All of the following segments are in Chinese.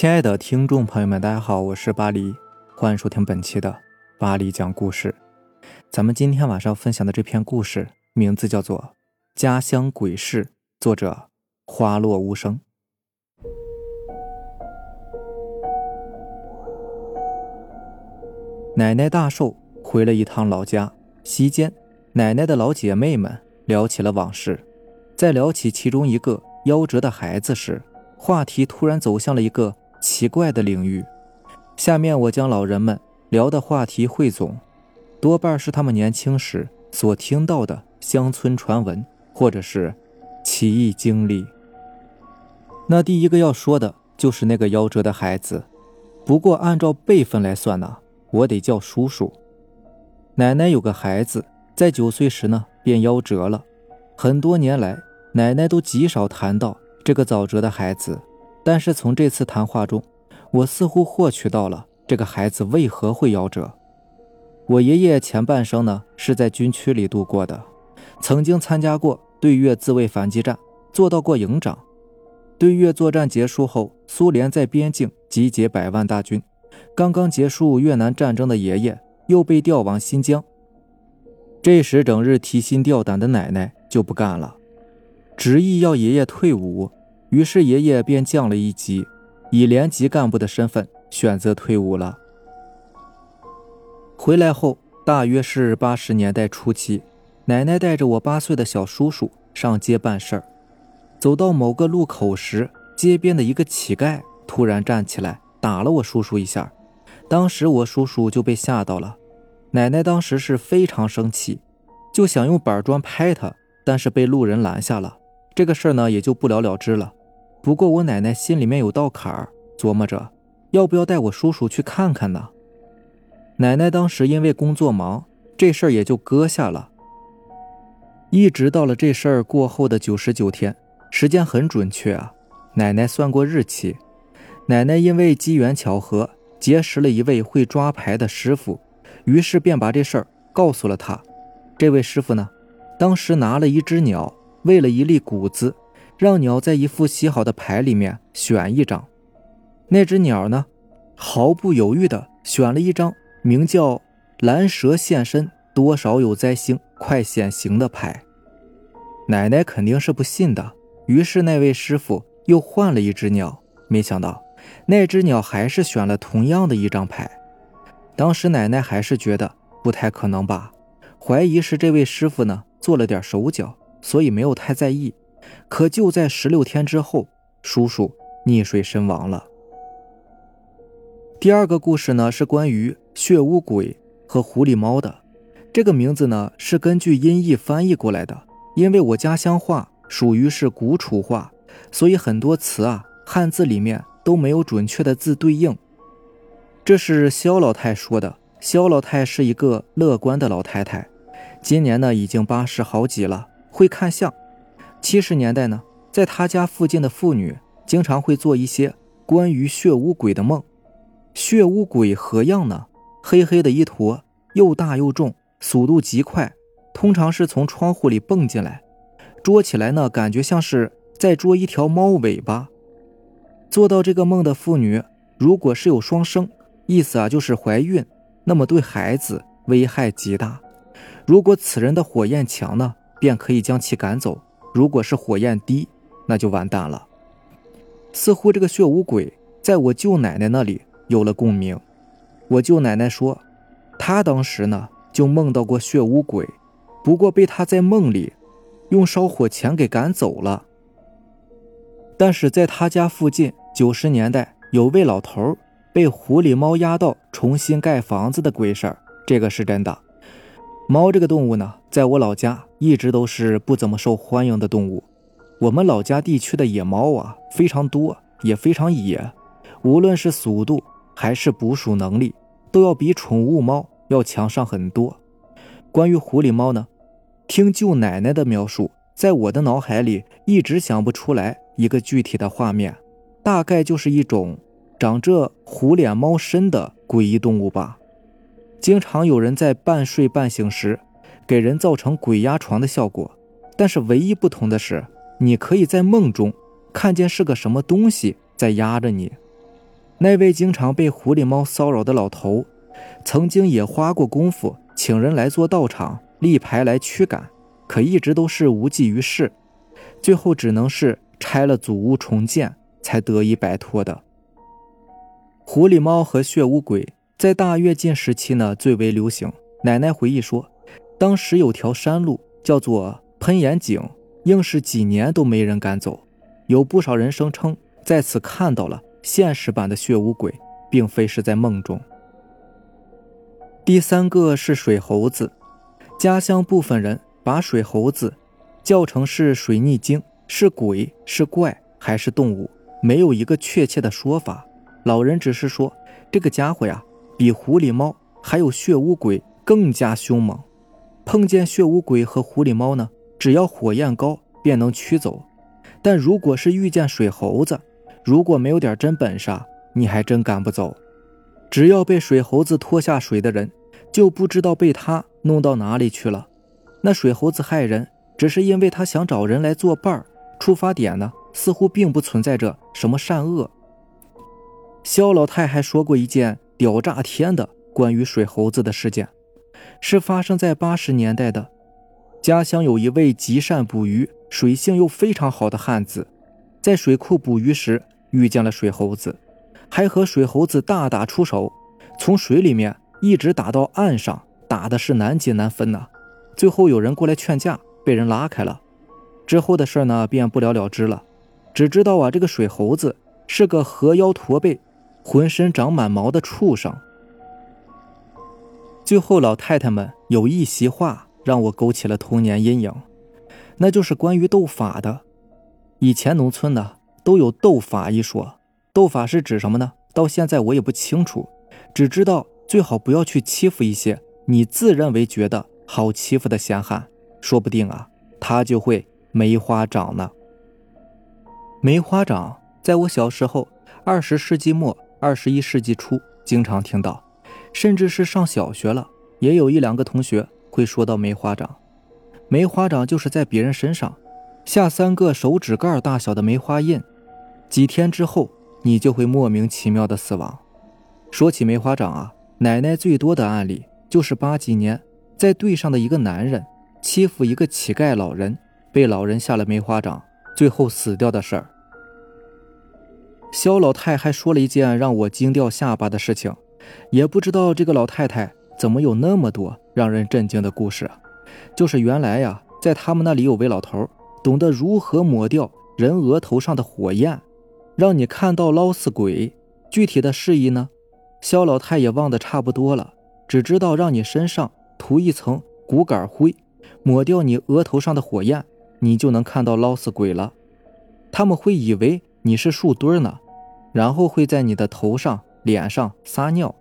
亲爱的听众朋友们，大家好，我是巴黎，欢迎收听本期的巴黎讲故事。咱们今天晚上分享的这篇故事名字叫做《家乡鬼事》，作者花落无声。奶奶大寿，回了一趟老家。席间，奶奶的老姐妹们聊起了往事，在聊起其中一个夭折的孩子时。话题突然走向了一个奇怪的领域。下面我将老人们聊的话题汇总，多半是他们年轻时所听到的乡村传闻，或者是奇异经历。那第一个要说的就是那个夭折的孩子，不过按照辈分来算呢，我得叫叔叔。奶奶有个孩子，在九岁时呢便夭折了，很多年来奶奶都极少谈到。这个早折的孩子，但是从这次谈话中，我似乎获取到了这个孩子为何会夭折。我爷爷前半生呢是在军区里度过的，曾经参加过对越自卫反击战，做到过营长。对越作战结束后，苏联在边境集结百万大军，刚刚结束越南战争的爷爷又被调往新疆。这时整日提心吊胆的奶奶就不干了，执意要爷爷退伍。于是爷爷便降了一级，以连级干部的身份选择退伍了。回来后，大约是八十年代初期，奶奶带着我八岁的小叔叔上街办事儿。走到某个路口时，街边的一个乞丐突然站起来打了我叔叔一下，当时我叔叔就被吓到了。奶奶当时是非常生气，就想用板砖拍他，但是被路人拦下了。这个事儿呢，也就不了了之了。不过我奶奶心里面有道坎儿，琢磨着要不要带我叔叔去看看呢。奶奶当时因为工作忙，这事儿也就搁下了。一直到了这事儿过后的九十九天，时间很准确啊。奶奶算过日期，奶奶因为机缘巧合结识了一位会抓牌的师傅，于是便把这事儿告诉了他。这位师傅呢，当时拿了一只鸟，喂了一粒谷子。让鸟在一副洗好的牌里面选一张，那只鸟呢，毫不犹豫地选了一张名叫“蓝蛇现身，多少有灾星，快显形”的牌。奶奶肯定是不信的，于是那位师傅又换了一只鸟，没想到那只鸟还是选了同样的一张牌。当时奶奶还是觉得不太可能吧，怀疑是这位师傅呢做了点手脚，所以没有太在意。可就在十六天之后，叔叔溺水身亡了。第二个故事呢，是关于血污鬼和狐狸猫的。这个名字呢，是根据音译翻译过来的。因为我家乡话属于是古楚话，所以很多词啊，汉字里面都没有准确的字对应。这是肖老太说的。肖老太是一个乐观的老太太，今年呢已经八十好几了，会看相。七十年代呢，在他家附近的妇女经常会做一些关于血污鬼的梦。血污鬼何样呢？黑黑的一坨，又大又重，速度极快，通常是从窗户里蹦进来，捉起来呢，感觉像是在捉一条猫尾巴。做到这个梦的妇女，如果是有双生，意思啊就是怀孕，那么对孩子危害极大。如果此人的火焰强呢，便可以将其赶走。如果是火焰低，那就完蛋了。似乎这个血污鬼在我舅奶奶那里有了共鸣。我舅奶奶说，她当时呢就梦到过血污鬼，不过被她在梦里用烧火钳给赶走了。但是在她家附近，九十年代有位老头被狐狸猫压到重新盖房子的鬼事儿，这个是真的。猫这个动物呢，在我老家一直都是不怎么受欢迎的动物。我们老家地区的野猫啊非常多，也非常野，无论是速度还是捕鼠能力，都要比宠物猫要强上很多。关于狐狸猫呢，听舅奶奶的描述，在我的脑海里一直想不出来一个具体的画面，大概就是一种长着虎脸猫身的诡异动物吧。经常有人在半睡半醒时，给人造成鬼压床的效果。但是唯一不同的是，你可以在梦中看见是个什么东西在压着你。那位经常被狐狸猫骚扰的老头，曾经也花过功夫请人来做道场、立牌来驱赶，可一直都是无济于事，最后只能是拆了祖屋重建，才得以摆脱的。狐狸猫和血乌鬼在大跃进时期呢最为流行。奶奶回忆说，当时有条山路叫做喷岩井，硬是几年都没人敢走。有不少人声称在此看到了现实版的血乌鬼，并非是在梦中。第三个是水猴子，家乡部分人把水猴子叫成是水逆精，是鬼是怪还是动物，没有一个确切的说法。老人只是说这个家伙呀，比狐狸猫还有血乌鬼。更加凶猛，碰见血乌鬼和狐狸猫呢，只要火焰高便能驱走。但如果是遇见水猴子，如果没有点真本事，你还真赶不走。只要被水猴子拖下水的人，就不知道被他弄到哪里去了。那水猴子害人，只是因为他想找人来作伴儿，出发点呢，似乎并不存在着什么善恶。肖老太还说过一件屌炸天的关于水猴子的事件。是发生在八十年代的，家乡有一位极善捕鱼、水性又非常好的汉子，在水库捕鱼时遇见了水猴子，还和水猴子大打出手，从水里面一直打到岸上，打的是难解难分呐。最后有人过来劝架，被人拉开了。之后的事呢，便不了了之了。只知道啊，这个水猴子是个河妖驼背、浑身长满毛的畜生。最后，老太太们有一席话让我勾起了童年阴影，那就是关于斗法的。以前农村呢都有斗法一说，斗法是指什么呢？到现在我也不清楚，只知道最好不要去欺负一些你自认为觉得好欺负的闲汉，说不定啊他就会梅花掌呢。梅花掌在我小时候，二十世纪末、二十一世纪初经常听到。甚至是上小学了，也有一两个同学会说到梅花掌。梅花掌就是在别人身上下三个手指盖大小的梅花印，几天之后你就会莫名其妙的死亡。说起梅花掌啊，奶奶最多的案例就是八几年在队上的一个男人欺负一个乞丐老人，被老人下了梅花掌，最后死掉的事儿。肖老太还说了一件让我惊掉下巴的事情。也不知道这个老太太怎么有那么多让人震惊的故事，就是原来呀，在他们那里有位老头，懂得如何抹掉人额头上的火焰，让你看到捞死鬼。具体的示意呢，肖老太也忘得差不多了，只知道让你身上涂一层骨杆灰，抹掉你额头上的火焰，你就能看到捞死鬼了。他们会以为你是树墩呢，然后会在你的头上。脸上撒尿，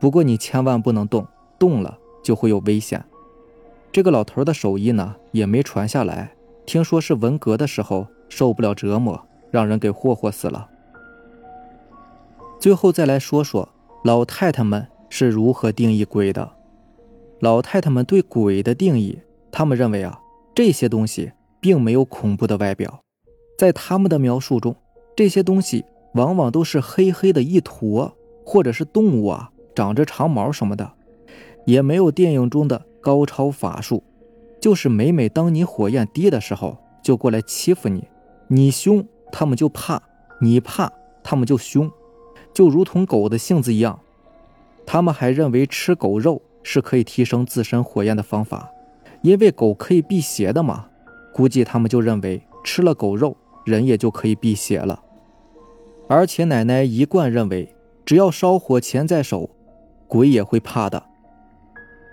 不过你千万不能动，动了就会有危险。这个老头的手艺呢也没传下来，听说是文革的时候受不了折磨，让人给霍霍死了。最后再来说说老太太们是如何定义鬼的。老太太们对鬼的定义，他们认为啊，这些东西并没有恐怖的外表，在他们的描述中，这些东西往往都是黑黑的一坨。或者是动物啊，长着长毛什么的，也没有电影中的高超法术，就是每每当你火焰低的时候，就过来欺负你，你凶他们就怕，你怕他们就凶，就如同狗的性子一样。他们还认为吃狗肉是可以提升自身火焰的方法，因为狗可以辟邪的嘛。估计他们就认为吃了狗肉，人也就可以辟邪了。而且奶奶一贯认为。只要烧火钱在手，鬼也会怕的。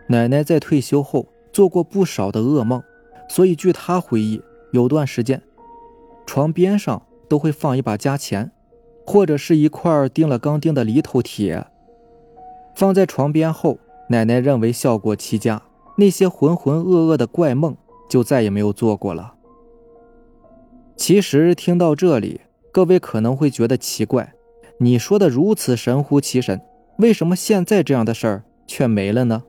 奶奶在退休后做过不少的噩梦，所以据她回忆，有段时间，床边上都会放一把加钱，或者是一块钉了钢钉的犁头铁，放在床边后，奶奶认为效果奇佳，那些浑浑噩噩的怪梦就再也没有做过了。其实听到这里，各位可能会觉得奇怪。你说的如此神乎其神，为什么现在这样的事儿却没了呢？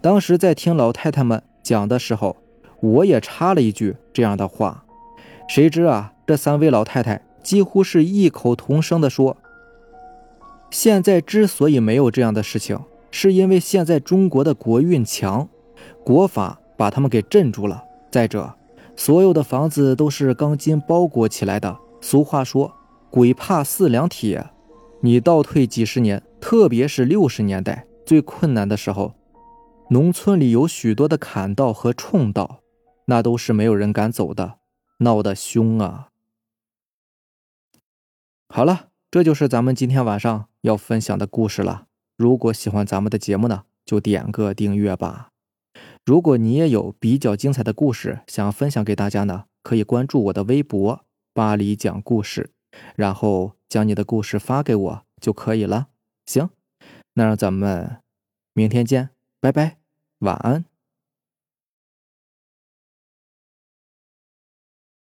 当时在听老太太们讲的时候，我也插了一句这样的话，谁知啊，这三位老太太几乎是异口同声地说：“现在之所以没有这样的事情，是因为现在中国的国运强，国法把他们给镇住了。再者，所有的房子都是钢筋包裹起来的。俗话说“鬼怕四两铁”，你倒退几十年，特别是六十年代最困难的时候，农村里有许多的坎道和冲道，那都是没有人敢走的，闹得凶啊！好了，这就是咱们今天晚上要分享的故事了。如果喜欢咱们的节目呢，就点个订阅吧。如果你也有比较精彩的故事想分享给大家呢，可以关注我的微博“巴黎讲故事”，然后将你的故事发给我就可以了。行，那让咱们明天见，拜拜，晚安。